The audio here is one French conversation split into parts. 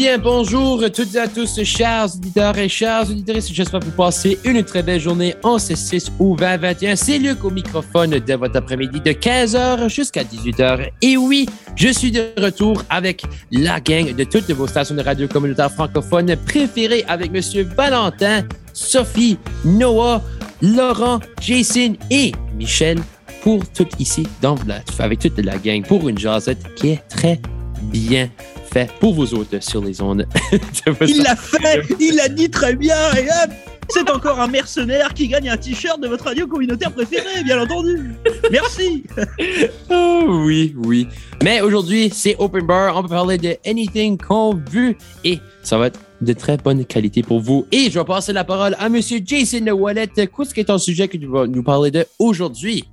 bien, bonjour toutes et à tous, chers auditeurs et chers auditrices. J'espère que vous passez une très belle journée en C6 ou 2021. C'est Luc au microphone de votre après-midi de 15h jusqu'à 18h. Et oui, je suis de retour avec la gang de toutes vos stations de radio communautaire francophones préférées avec Monsieur Valentin, Sophie, Noah, Laurent, Jason et Michel pour tout ici dans avec toute la gang pour une jasette qui est très bien fait pour vous autres sur les ondes. il l'a fait, il l'a dit très bien, et hop, c'est encore un mercenaire qui gagne un t-shirt de votre radio communautaire préférée, bien entendu. Merci. oh oui, oui. Mais aujourd'hui, c'est Open Bar. On peut parler de anything qu'on veut et ça va être de très bonne qualité pour vous. Et je vais passer la parole à Monsieur Jason Wallet. Qu'est-ce qui est ton sujet que tu vas nous parler de aujourd'hui?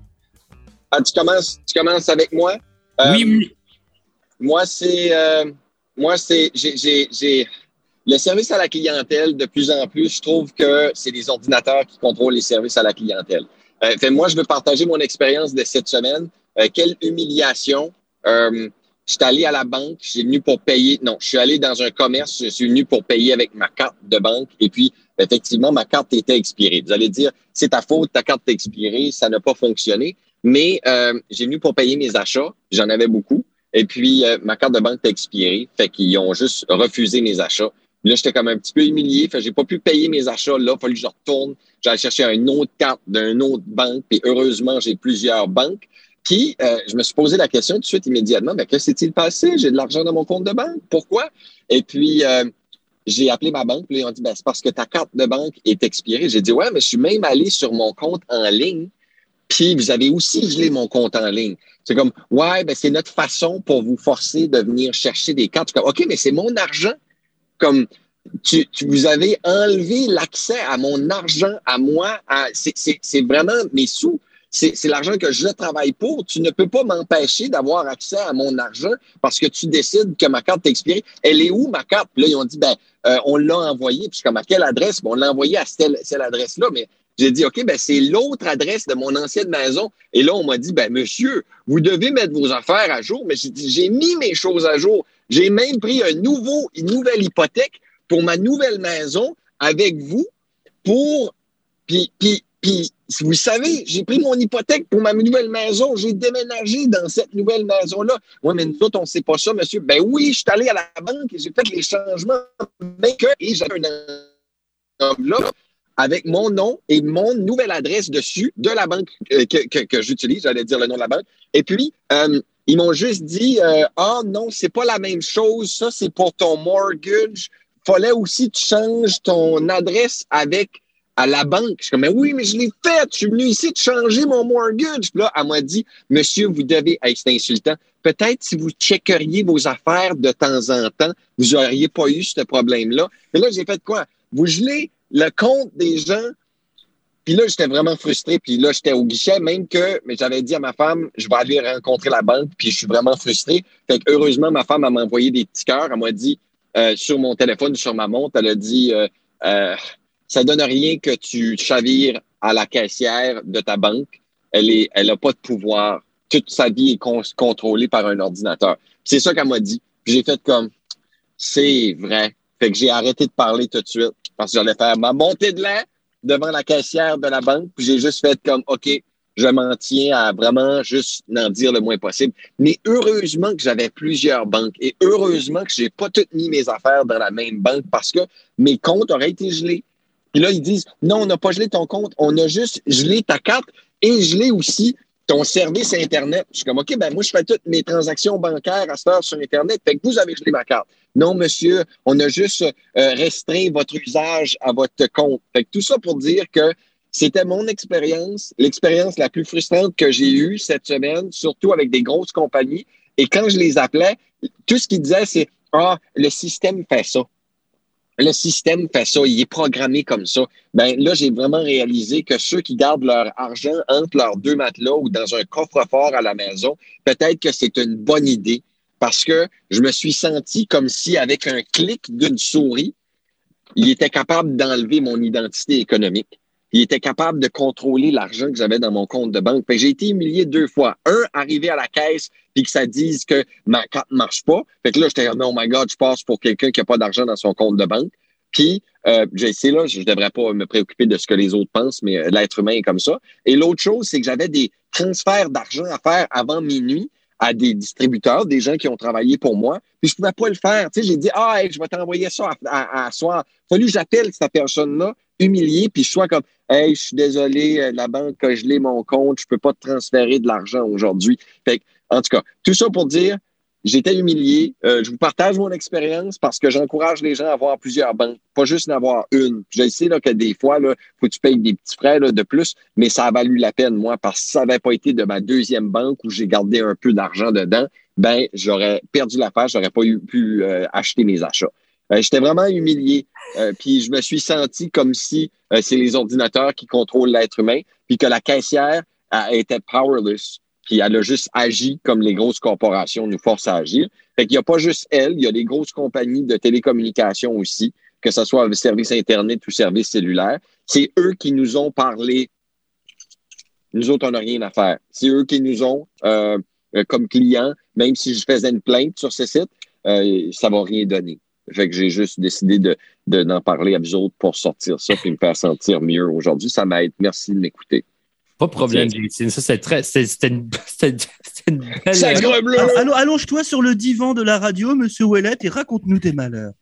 Ah, tu commences, tu commences avec moi? oui, oui. Moi, c'est euh, moi, c'est j'ai le service à la clientèle, de plus en plus, je trouve que c'est les ordinateurs qui contrôlent les services à la clientèle. Euh, fait, moi, je veux partager mon expérience de cette semaine. Euh, quelle humiliation. Euh, je suis allé à la banque, j'ai venu pour payer. Non, je suis allé dans un commerce, je suis venu pour payer avec ma carte de banque. Et puis, effectivement, ma carte était expirée. Vous allez dire, c'est ta faute, ta carte est expirée, ça n'a pas fonctionné. Mais euh, j'ai venu pour payer mes achats. J'en avais beaucoup. Et puis, euh, ma carte de banque était expirée. Fait qu'ils ont juste refusé mes achats. Là, j'étais comme un petit peu humilié. Fait j'ai pas pu payer mes achats. Là, il fallu que je retourne. J'allais chercher une autre carte d'une autre banque. Puis heureusement, j'ai plusieurs banques. Puis, euh, je me suis posé la question tout de suite, immédiatement. Mais que s'est-il passé? J'ai de l'argent dans mon compte de banque. Pourquoi? Et puis, euh, j'ai appelé ma banque. Puis, ils ont dit, ben, c'est parce que ta carte de banque est expirée. J'ai dit, ouais, mais je suis même allé sur mon compte en ligne puis vous avez aussi gelé mon compte en ligne. C'est comme, ouais, ben c'est notre façon pour vous forcer de venir chercher des cartes. Comme, OK, mais c'est mon argent. Comme, tu, tu vous avez enlevé l'accès à mon argent, à moi. C'est vraiment mes sous. C'est l'argent que je travaille pour. Tu ne peux pas m'empêcher d'avoir accès à mon argent parce que tu décides que ma carte expirée. Elle est où, ma carte? Puis là, ils ont dit, ben, euh, on l'a envoyée. Puis comme, à quelle adresse? on l'a envoyée à cette adresse-là. Mais j'ai dit, OK, ben, c'est l'autre adresse de mon ancienne maison. Et là, on m'a dit, ben, monsieur, vous devez mettre vos affaires à jour. Mais j'ai dit, j'ai mis mes choses à jour. J'ai même pris un nouveau, une nouvelle hypothèque pour ma nouvelle maison avec vous pour, puis, puis, puis, vous savez, j'ai pris mon hypothèque pour ma nouvelle maison. J'ai déménagé dans cette nouvelle maison-là. Oui, mais nous autres, on ne sait pas ça, monsieur. Ben oui, je suis allé à la banque et j'ai fait les changements. Mais que, et j'avais un enveloppe avec mon nom et mon nouvelle adresse dessus de la banque euh, que, que, j'utilise, j'allais dire le nom de la banque. Et puis, euh, ils m'ont juste dit euh, Ah non, c'est pas la même chose, ça c'est pour ton mortgage. Fallait aussi que tu changes ton adresse avec à la banque. Je suis comme, mais oui, mais je l'ai fait. Je suis venu ici de changer mon mortgage. Puis là, elle m'a dit, monsieur, vous devez, hey, c'est insultant. Peut-être si vous checkeriez vos affaires de temps en temps, vous n'auriez pas eu ce problème-là. Mais là, j'ai fait quoi? Vous gelez le compte des gens. Puis là, j'étais vraiment frustré. Puis là, j'étais au guichet, même que mais j'avais dit à ma femme, je vais aller rencontrer la banque. Puis je suis vraiment frustré. Fait que heureusement, ma femme, m'a envoyé des petits cœurs. Elle m'a dit euh, sur mon téléphone, sur ma montre, elle a dit euh, euh, ça donne rien que tu chavires à la caissière de ta banque. Elle est, elle a pas de pouvoir. Toute sa vie est contrôlée par un ordinateur. C'est ça qu'elle m'a dit. J'ai fait comme c'est vrai. Fait que j'ai arrêté de parler tout de suite parce que j'allais faire ma montée de lait devant la caissière de la banque. Puis j'ai juste fait comme, OK, je m'en tiens à vraiment juste n'en dire le moins possible. Mais heureusement que j'avais plusieurs banques et heureusement que j'ai pas toutes mis mes affaires dans la même banque parce que mes comptes auraient été gelés. Puis là, ils disent, non, on n'a pas gelé ton compte, on a juste gelé ta carte et gelé aussi ton service Internet. Je suis comme, OK, ben moi, je fais toutes mes transactions bancaires à cette heure sur Internet. Fait que vous avez gelé ma carte. Non, monsieur, on a juste euh, restreint votre usage à votre compte. Fait que tout ça pour dire que c'était mon expérience, l'expérience la plus frustrante que j'ai eue cette semaine, surtout avec des grosses compagnies. Et quand je les appelais, tout ce qu'ils disaient, c'est, ah, le système fait ça le système fait ça, il est programmé comme ça. Ben là, j'ai vraiment réalisé que ceux qui gardent leur argent entre leurs deux matelas ou dans un coffre-fort à la maison, peut-être que c'est une bonne idée parce que je me suis senti comme si avec un clic d'une souris, il était capable d'enlever mon identité économique. Il était capable de contrôler l'argent que j'avais dans mon compte de banque. J'ai été humilié deux fois. Un, arrivé à la caisse puis que ça dise que ma carte marche pas. Fait que là, j'étais oh my God, je passe pour quelqu'un qui a pas d'argent dans son compte de banque. Puis, euh, j'ai essayé, là, je ne devrais pas me préoccuper de ce que les autres pensent, mais euh, l'être humain est comme ça. Et l'autre chose, c'est que j'avais des transferts d'argent à faire avant minuit à des distributeurs, des gens qui ont travaillé pour moi, puis je pouvais pas le faire. Tu sais, j'ai dit, ah, je vais t'envoyer ça à, à, soir. Fallu que j'appelle cette personne-là, humilié, puis je sois comme, hey, je suis désolé, euh, la banque a gelé mon compte, je peux pas te transférer de l'argent aujourd'hui. Fait en tout cas, tout ça pour dire, J'étais humilié. Euh, je vous partage mon expérience parce que j'encourage les gens à avoir plusieurs banques, pas juste d'avoir une. Je sais que des fois, il faut que tu payes des petits frais de plus, mais ça a valu la peine, moi, parce que ça n'avait pas été de ma deuxième banque où j'ai gardé un peu d'argent dedans, ben j'aurais perdu l'affaire, j'aurais pas eu, pu euh, acheter mes achats. J'étais vraiment humilié. Puis je me suis senti comme si c'est les ordinateurs qui contrôlent l'être humain, puis que la caissière était powerless puis elle a juste agi comme les grosses corporations nous forcent à agir. Fait qu'il n'y a pas juste elle, il y a les grosses compagnies de télécommunications aussi, que ce soit service Internet ou service cellulaire. C'est eux qui nous ont parlé. Nous autres, on n'a rien à faire. C'est eux qui nous ont, euh, comme clients, même si je faisais une plainte sur ce site, euh, ça va rien donner. Fait que j'ai juste décidé de, d'en parler à vous autres pour sortir ça et me faire sentir mieux aujourd'hui. Ça m'aide. Merci de m'écouter. Pas de problème, Justine. Ça, c'est très. C'était une, une belle. bleu. Allonge-toi sur le divan de la radio, monsieur Ouellet, et raconte-nous tes malheurs.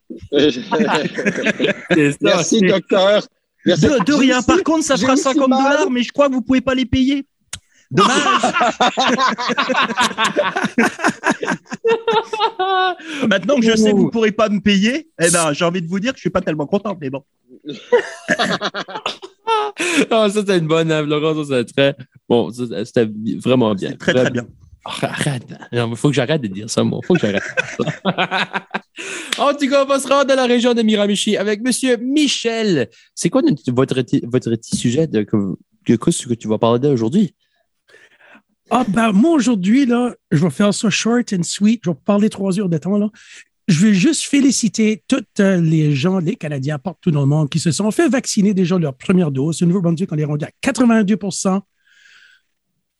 Merci, docteur. De, rien. Par contre, ça fera 50 dollars, mais je crois que vous ne pouvez pas les payer. Dommage. Maintenant que je sais que vous ne pourrez pas me payer, eh ben, j'ai envie de vous dire que je ne suis pas tellement content, mais bon. ça, c'était une bonne œuvre, Laurent. Ça, c'était très. Bon, c'était vraiment bien. Très, très bien. Ah, arrête. Il faut que j'arrête de dire ça, moi. Il faut que j'arrête. en tout cas, on va se rendre dans la région de Miramichi avec M. Michel. C'est quoi votre, votre petit sujet de, de, ce que tu vas parler d'aujourd'hui? Ah, ben, moi, aujourd'hui, là, je vais faire ça short and sweet. Je vais parler trois heures de temps, là je veux juste féliciter tous euh, les gens, les Canadiens partout dans le monde qui se sont fait vacciner déjà leur première dose. Au Nouveau-Brunswick, on est rendu à 82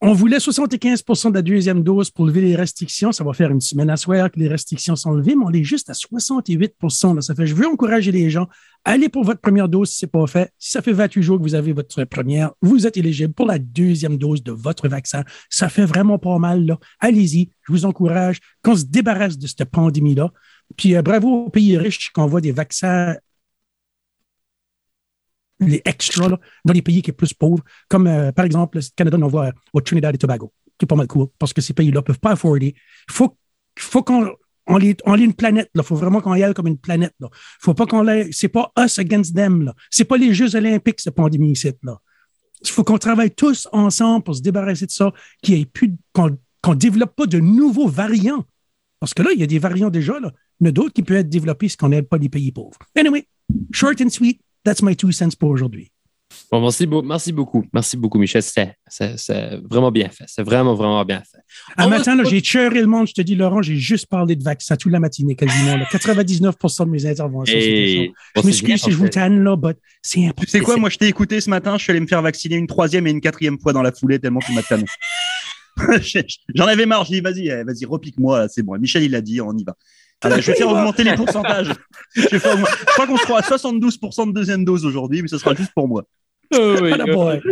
on voulait 75% de la deuxième dose pour lever les restrictions. Ça va faire une semaine à soir que les restrictions sont levées, mais on est juste à 68% Ça fait, je veux encourager les gens. Allez pour votre première dose si ce n'est pas fait. Si ça fait 28 jours que vous avez votre première, vous êtes éligible pour la deuxième dose de votre vaccin. Ça fait vraiment pas mal, là. Allez-y. Je vous encourage qu'on se débarrasse de cette pandémie-là. Puis euh, bravo aux pays riches qui envoient des vaccins les extras dans les pays qui sont plus pauvres, comme euh, par exemple le Canada envoie au Trinidad et Tobago, qui est pas mal cool, parce que ces pays-là ne peuvent pas afforder. Il faut, faut qu'on on ait, une planète. Il faut vraiment qu'on y aille comme une planète. Là. Faut pas qu'on Ce C'est pas us against them. Là. C'est pas les Jeux olympiques, cette pandémie ici. Là. Il faut qu'on travaille tous ensemble pour se débarrasser de ça, qu'on ne développe pas de nouveaux variants. Parce que là, il y a des variants déjà. Là. Il y en a d'autres qui peuvent être développés si on n'aide pas les pays pauvres. Anyway, short and sweet, that's my two cents pour aujourd'hui. Bon, merci, merci, beaucoup. Merci beaucoup, Michel. C'est vraiment bien fait. C'est vraiment, vraiment bien fait. Un matin, j'ai cheuré le monde. Je te dis, Laurent, j'ai juste parlé de vaccins toute la matinée quasiment. 99 de mes interventions. je m'excuse si je vous tanne, là, mais c'est important. C'est quoi, moi, je t'ai écouté ce matin. Je suis allé me faire vacciner une troisième et une quatrième fois dans la foulée tellement tu m'as tanné. J'en avais marre. J'ai dit, vas-y, eh, vas-y, repique-moi. C'est bon. Michel, il l'a dit, on y va je vais faire augmenter les pourcentages. Je, crois qu'on sera à 72% de deuxième dose aujourd'hui, mais ce sera juste pour moi. Oh, oui, moi,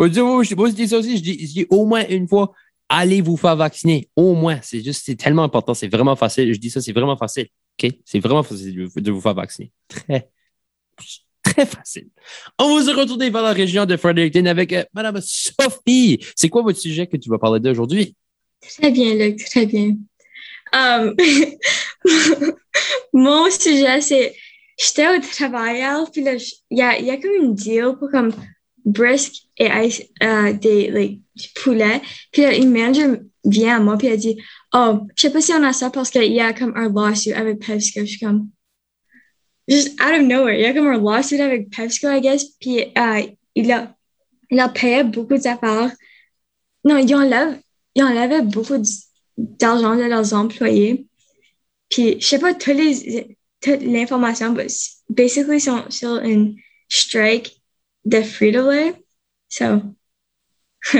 je, dis ça aussi, je dis, au moins une fois, allez vous faire vacciner? Au moins, c'est juste, c'est tellement important, c'est vraiment facile. Je dis ça, c'est vraiment facile. OK? C'est vraiment facile de vous faire vacciner. Très, très facile. On vous est retourné vers la région de Fredericton avec euh, Madame Sophie. C'est quoi votre sujet que tu vas parler d'aujourd'hui? Très bien, Luc, très bien. Um, mon sujet, c'est j'étais au travail, puis là, il y a, y a comme une deal pour comme brisque et euh, des like, poulets. Puis là, manager vient à moi, puis elle dit Oh, je sais pas si on a ça parce qu'il y a comme un lawsuit avec Pepsico. Je suis comme Just out of nowhere, il y a comme un lawsuit avec Pepsico, I guess. Puis euh, il, a, il a payé beaucoup d'affaires. Non, il enlève, il enlève beaucoup de d'argent de leurs employés. Puis, je sais pas les, toute l'information, mais basically, ils sont sur une strike de Frito-Lay. So,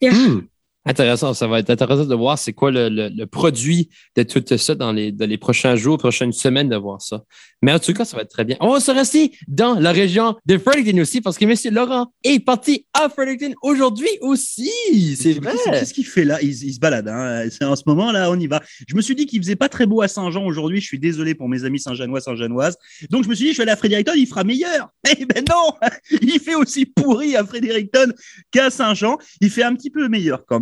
yeah. Hmm. Intéressant, ça va être intéressant de voir c'est quoi le, le, le, produit de tout ça dans les, dans les prochains jours, prochaines semaines de voir ça. Mais en tout cas, ça va être très bien. On va se rester dans la région de Fredericton aussi parce que M. Laurent est parti à Fredericton aujourd'hui aussi. C'est vrai. Qu'est-ce qu'il fait là? Il, il, se balade. Hein. C'est en ce moment là, on y va. Je me suis dit qu'il faisait pas très beau à Saint-Jean aujourd'hui. Je suis désolé pour mes amis Saint-Jeanois, Saint-Jeanoises. Donc je me suis dit, je vais aller à Fredericton, il fera meilleur. Eh ben non, il fait aussi pourri à Fredericton qu'à Saint-Jean. Il fait un petit peu meilleur quand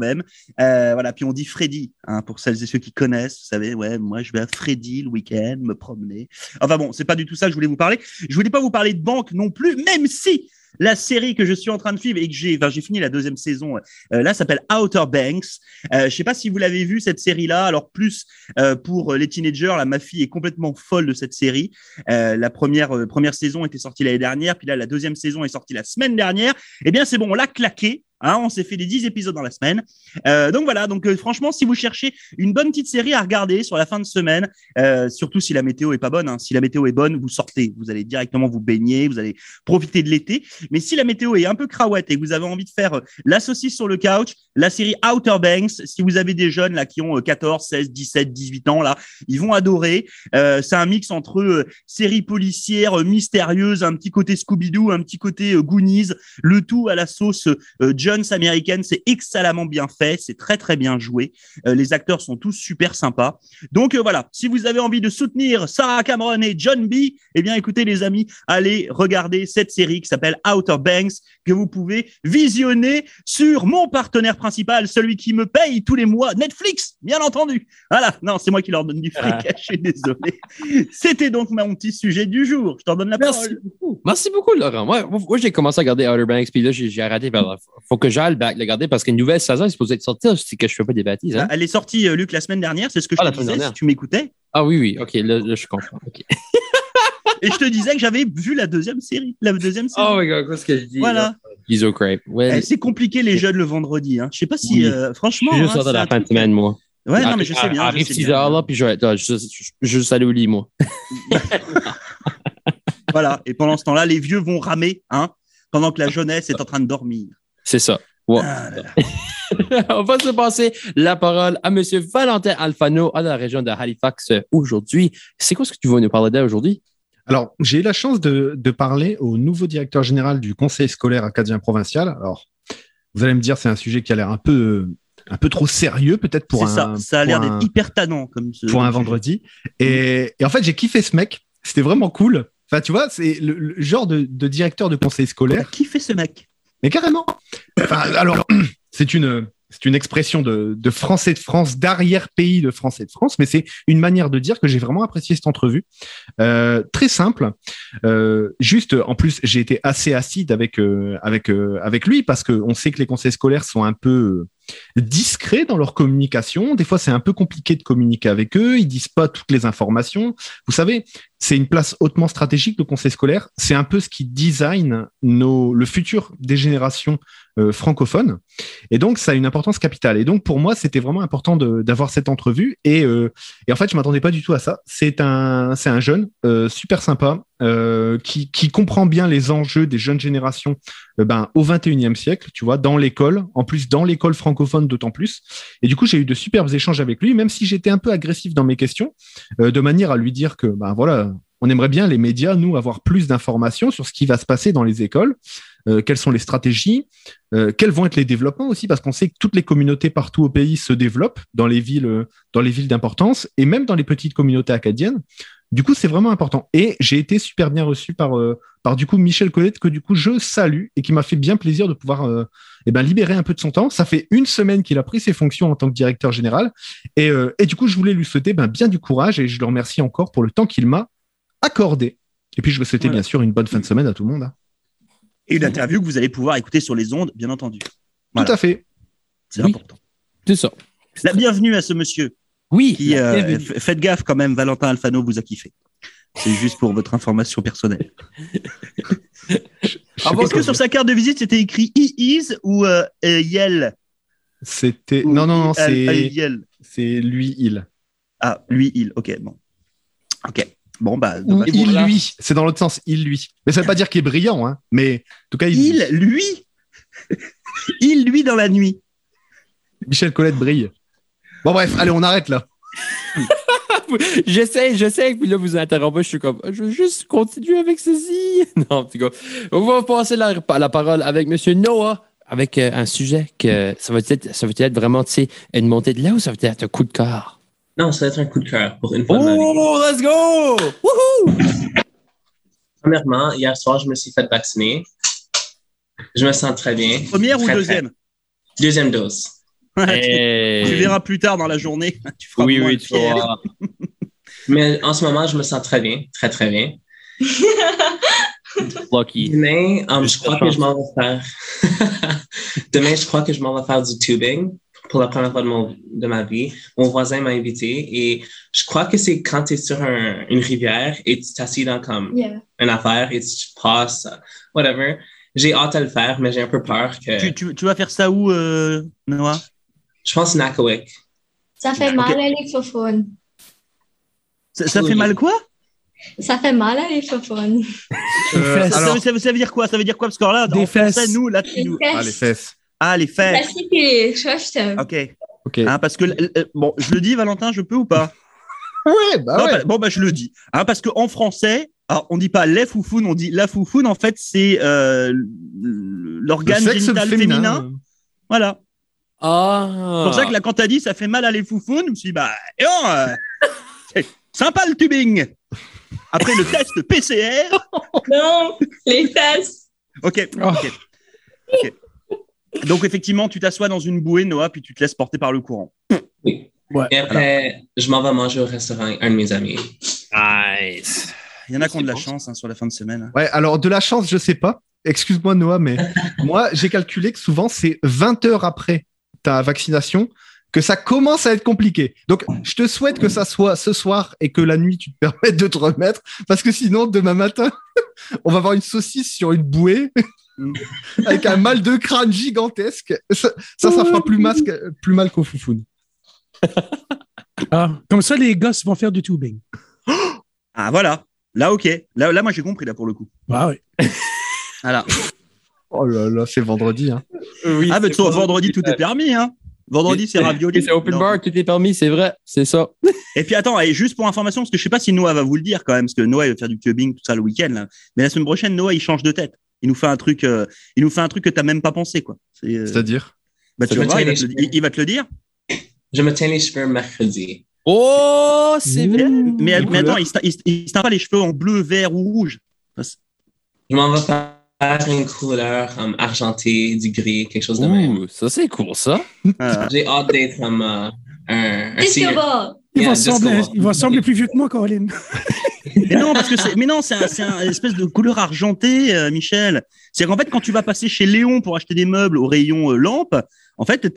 Euh, voilà, puis on dit Freddy, hein, pour celles et ceux qui connaissent, vous savez, ouais, moi je vais à Freddy le week-end, me promener. Enfin bon, c'est pas du tout ça que je voulais vous parler. Je voulais pas vous parler de banque non plus, même si la série que je suis en train de suivre et que j'ai, enfin, j'ai fini la deuxième saison, euh, là s'appelle Outer Banks. Euh, je sais pas si vous l'avez vu cette série-là. Alors plus euh, pour les teenagers, là ma fille est complètement folle de cette série. La première première saison était sortie l'année dernière, puis là la deuxième saison est sortie la semaine dernière. Eh bien c'est bon, on l'a claqué. Hein, on s'est fait les 10 épisodes dans la semaine. Euh, donc voilà, donc euh, franchement, si vous cherchez une bonne petite série à regarder sur la fin de semaine, euh, surtout si la météo est pas bonne, hein, si la météo est bonne, vous sortez, vous allez directement vous baigner, vous allez profiter de l'été. Mais si la météo est un peu craouette et que vous avez envie de faire la saucisse sur le couch, la série Outer Banks, si vous avez des jeunes là qui ont 14, 16, 17, 18 ans là, ils vont adorer. c'est un mix entre série policière mystérieuse, un petit côté Scooby-Doo, un petit côté Goonies, le tout à la sauce John américaine, c'est excellemment bien fait, c'est très très bien joué. Euh, les acteurs sont tous super sympas. Donc euh, voilà, si vous avez envie de soutenir Sarah Cameron et John B, eh bien écoutez les amis, allez regarder cette série qui s'appelle Outer Banks que vous pouvez visionner sur mon partenaire principal, celui qui me paye tous les mois, Netflix, bien entendu. Voilà, non, c'est moi qui leur donne du fric, ah. je suis désolé. C'était donc mon petit sujet du jour. Je t'en donne la Merci parole. Beaucoup. Merci beaucoup, Laurent. Moi, moi j'ai commencé à regarder Outer Banks, puis là, j'ai arrêté. Faut que j'aille le regarder parce qu'une nouvelle saison est supposée être sortie. C'est que je fais pas des bêtises. Hein? Elle est sortie, euh, Luc, la semaine dernière. C'est ce que je ah, te disais si tu m'écoutais. Ah oui, oui. OK, là, là je comprends. OK. Et je te disais que j'avais vu la deuxième série. La deuxième série. Oh my god, qu'est-ce que je dis? Voilà. Iso Crepe. Ouais. Eh, c'est compliqué les jeunes le vendredi. Hein. Je sais pas si, oui. euh, franchement. Je suis juste hein, sorti la fin de semaine, moi. Ouais, non, mais je sais bien. Arrive 6 heures là, puis je vais juste aller au lit, moi. voilà. Et pendant ce temps-là, les vieux vont ramer, hein, pendant que la jeunesse est en train de dormir. C'est ça. Ouais. Ah, On va se passer la parole à M. Valentin Alfano à la région de Halifax aujourd'hui. C'est quoi ce que tu veux nous parler d'aujourd'hui? Alors, j'ai eu la chance de, de, parler au nouveau directeur général du conseil scolaire acadien provincial. Alors, vous allez me dire, c'est un sujet qui a l'air un peu, un peu trop sérieux, peut-être pour un. ça, ça a l'air d'être hyper tannant comme ce, Pour un vendredi. Et, et, en fait, j'ai kiffé ce mec. C'était vraiment cool. Enfin, tu vois, c'est le, le, genre de, de, directeur de conseil scolaire. Qui fait ce mec Mais carrément. Alors, c'est une, expression de, français de France, d'arrière-pays de français de France, mais c'est une manière de dire que j'ai vraiment apprécié cette entrevue. Euh, très simple. Euh, juste, en plus, j'ai été assez acide avec avec euh, avec lui parce que on sait que les conseils scolaires sont un peu discrets dans leur communication. Des fois, c'est un peu compliqué de communiquer avec eux. Ils disent pas toutes les informations. Vous savez, c'est une place hautement stratégique, le conseil scolaire. C'est un peu ce qui design nos, le futur des générations euh, francophones. Et donc, ça a une importance capitale. Et donc, pour moi, c'était vraiment important d'avoir cette entrevue. Et, euh, et, en fait, je m'attendais pas du tout à ça. C'est un, c'est un jeune euh, super sympa, euh, qui, comprend bien les enjeux des jeunes générations euh, ben, au 21e siècle, tu vois, dans l'école, en plus dans l'école francophone d'autant plus. Et du coup, j'ai eu de superbes échanges avec lui, même si j'étais un peu agressif dans mes questions, euh, de manière à lui dire que, ben voilà, on aimerait bien les médias, nous, avoir plus d'informations sur ce qui va se passer dans les écoles, quelles sont les stratégies, quels vont être les développements aussi, parce qu'on sait que toutes les communautés partout au pays se développent dans les villes, dans les villes d'importance et même dans les petites communautés acadiennes. Du coup, c'est vraiment important. Et j'ai été super bien reçu par, euh, par du coup Michel Colette, que du coup je salue et qui m'a fait bien plaisir de pouvoir euh, eh ben, libérer un peu de son temps. Ça fait une semaine qu'il a pris ses fonctions en tant que directeur général. Et, euh, et du coup, je voulais lui souhaiter ben, bien du courage et je le remercie encore pour le temps qu'il m'a accordé. Et puis, je veux souhaiter voilà. bien sûr une bonne fin de semaine à tout le monde. Hein. Et une interview que vous allez pouvoir écouter sur les ondes, bien entendu. Voilà. Tout à fait. C'est oui. important. C'est ça. La bienvenue à ce monsieur. Oui. Qui, euh, faites gaffe quand même, Valentin Alfano vous a kiffé. C'est juste pour votre information personnelle. Est-ce que sur sa carte de visite c'était écrit E-Is ou euh, Yel? C'était non non non c'est c'est lui il. Ah lui il. Ok bon. Ok Bon, bah, Ou il, voilà. lui. C'est dans l'autre sens, il, lui. Mais ça veut pas dire qu'il est brillant, hein. Mais en tout cas, il, il, lui, il, lui dans la nuit. Michel Colette brille. Bon, bref, allez, on arrête là. J'essaie, j'essaie, puis là, vous interrompez, je suis comme, je veux juste continuer avec ceci. Non, en tout cas, on va passer la, la parole avec M. Noah, avec euh, un sujet que ça va être, ça va être vraiment, tu sais, une montée de là ou ça va être un coup de cœur? Non, ça va être un coup de cœur pour une fois. Oh, let's go! Wouhou! Premièrement, hier soir, je me suis fait vacciner. Je me sens très bien. Première ou deuxième très. Deuxième dose. Tu verras plus tard dans la journée. Tu feras Oui, oui, tu fier. vas. Mais en ce moment, je me sens très bien. Très, très bien. Lucky. Demain, um, Je crois que je m'en vais faire. Demain, je crois que je m'en vais faire du tubing pour la première fois de, mon, de ma vie. Mon voisin m'a invité et je crois que c'est quand tu es sur un- une rivière et tu t'assieds dans comme Yeah. une affaire et tu passes, whatever. J'ai hâte à le faire, mais j'ai un peu peur que. Tu, tu, tu vas faire ça où, euh, Noah? Je pense Nakawik. Ça fait mal à les faufounes. ça, ça Oui. fait mal quoi? Ça fait mal à. Euh, fesses. ça, alors, ça, ça veut- dire quoi? Ça veut dire quoi? Parce que là, Des en français, fesses. nous, là, tu nous... fesses. ah, les fesses. Ah, les fesses. Ok. Ok. Hein, parce que, euh, bon, je le dis, Valentin, je peux ou pas? Ouais, bah Non, ouais. bah- Bon, bah, je le dis. Hein, parce qu'en français, alors, on dit pas les foufounes, on dit la foufoune. En fait, c'est euh, l'organe génital féminin. féminin. Voilà. Ah. C'est pour ça que là, quand t'as dit ça fait mal à les foufounes, je me suis dit, bah, et non, euh, c'est sympa le tubing. Après le test PCR. Non, les fesses. Ok. ok. Ok. Donc, effectivement, tu t'assois dans une bouée, Noah, puis tu te laisses porter par le courant. Oui. Ouais. Et après, je m'en vais manger au restaurant avec un de mes amis. Nice. Il y en a qui ont de la chance hein, sur la fin de semaine. Ouais, alors de la chance, je sais pas. Excuse-moi, Noah, mais moi, j'ai calculé que souvent, c'est 20 heures après ta vaccination que ça commence à être compliqué. Donc, je te souhaite que ça soit ce soir et que la nuit, tu te permettes de te remettre, parce que sinon, demain matin, on va avoir une saucisse sur une bouée avec un mal de crâne gigantesque. Ça, ça, ça fera plus, masque, plus mal qu'au foufoune. Ah, comme ça, les gosses vont faire du tubing. Ah, voilà. Là, ok. Là, là moi, j'ai compris, là, pour le coup. Ah oui. Voilà. Oh là là, c'est vendredi. Hein. Oui, Ah, mais toi, pas- vendredi, tout est permis, hein. Vendredi, c'est ravioli. C'est open Non. bar, tout est permis, c'est vrai, c'est ça. Et puis attends, et juste pour information, parce que je sais pas si Noah va vous le dire quand même, parce que Noah il va faire du tubing tout ça le week-end. là. Mais la semaine prochaine, Noah il change de tête. Il nous fait un truc, euh, il nous fait un truc que t'as même pas pensé quoi. Euh, C'est-à-dire? Bah, tu Ça vas me voir, il va, te le, il va te le dire. Je me tiens les cheveux mercredi. Oh, c'est vrai. Mais, mais attends, il se, il, se- teint pas les cheveux en bleu, vert ou rouge. Je m'en vais faire une couleur um, argentée, du gris, quelque chose de même. Ouh, ça c'est cool ça. Euh, J'ai hâte d'être comme euh, un, un senior. ball. Il, Yeah, va disco sembler, ball. il va sembler plus vieux que moi, Colin. mais non, parce que c'est, mais non, c'est un, c'est un espèce de couleur argentée, euh, Michel. C'est qu'en fait, quand tu vas passer chez Léon pour acheter des meubles au rayon euh, lampe, en fait,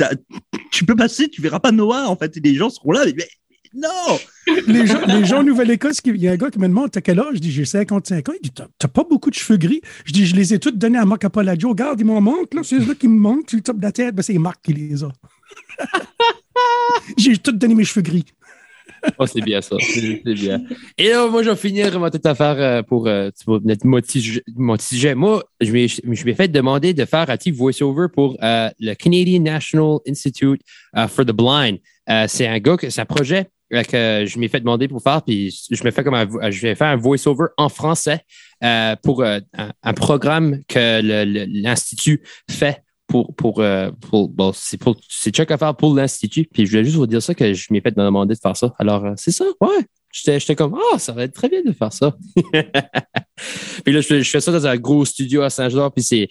tu peux passer, tu verras pas Noah. En fait, et les gens seront là. Mais, mais non. Les gens, les gens en Nouvelle-Écosse, il y a un gars qui me demande T'as quel âge? Je dis J'ai 55 ans. Il dit T'as pas beaucoup de cheveux gris. Je dis Je les ai tous donnés à Marc Apolagio. Regarde, il m'en manque. là. C'est là qui me manquent. Sur le top de la tête. Ben, c'est Marc qui les a. J'ai tout donné mes cheveux gris. Oh, c'est bien ça. C'est bien. Et là, moi, je vais finir ma toute affaire euh, pour, euh, pour notre mon petit sujet- mon petit sujet. Moi, je m'ai je m'ai fait demander de faire un petit voice-over pour euh, le Canadian National Institute uh, for the Blind. Euh, c'est un gars, que- c'est un projet que je m'ai fait demander pour faire, puis je me fais comme un, je vais faire un voice-over en français euh, pour euh, un, programme que l'Institut fait pour, pour, euh, pour bon, c'est pour, c'est Chuck à faire pour l'Institut. Puis je voulais juste vous dire ça que je m'ai fait demander de faire ça. Alors, euh, c'est ça, ouais. J'étais, comme, ah, ça va être très bien de faire ça. puis là, je, fais- je fais ça dans un gros studio à Saint-Jean, puis c'est,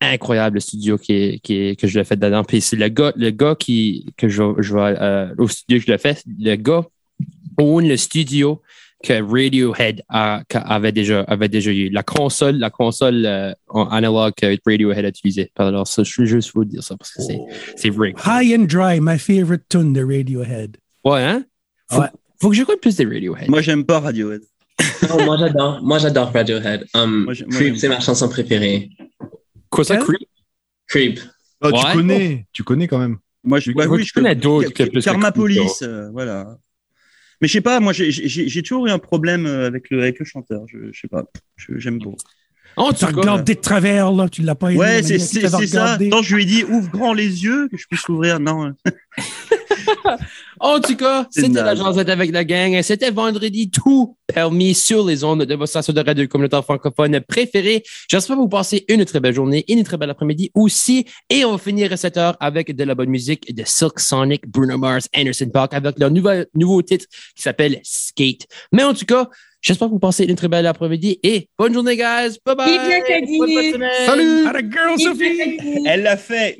incroyable le studio qui est, qui est- que je l'ai fait dedans. Puis c'est le gars, le gars qui, que je, je vais, euh, au studio que je l'ai fait, le gars own le studio que Radiohead a- avait déjà avait déjà eu la console la console euh, en analogue que Radiohead a utilisé alors ça je veux juste vous dire ça parce que c'est c'est vrai High and Dry, my favorite tune de Radiohead. ouais hein? Faut, Ouais. Faut que j'écoute plus de Radiohead Moi, j'aime pas Radiohead. Non, moi j'adore, moi j'adore Radiohead. Um, Moi, j'ai- moi, Creep, c'est ma chanson préférée. quoi ça Hein? Creep? Creep. Oh, Tu connais, tu connais quand même. Moi, je, Moi, ouais, oui, je connais d'autres Karma Police, euh, voilà. Mais je sais pas, moi, j'ai- toujours eu un problème euh, avec le, avec le chanteur. Je, je sais pas, j'aime pas. En Tu regardé de travers, là. Tu l'as pas aimé. Ouais, c'est ça. Quand je lui ai dit ouvre grand les yeux, que je puisse ouvrir. Non. En tout cas, C'est c'était la naze. jasette avec la gang. C'était vendredi tout permis sur les ondes de votre station de radio communautaire francophone préférée. J'espère que vous passez une très belle journée et une très belle après-midi aussi. Et on va finir à 7 heures avec de la bonne musique de Silk Sonic, Bruno Mars, Anderson Park avec leur nouvel, nouveau titre qui s'appelle Skate. Mais en tout cas, j'espère que vous passez une très belle après-midi et bonne journée, guys. Bye bye. Salut! Atta girl, Sophie! Elle l'a fait.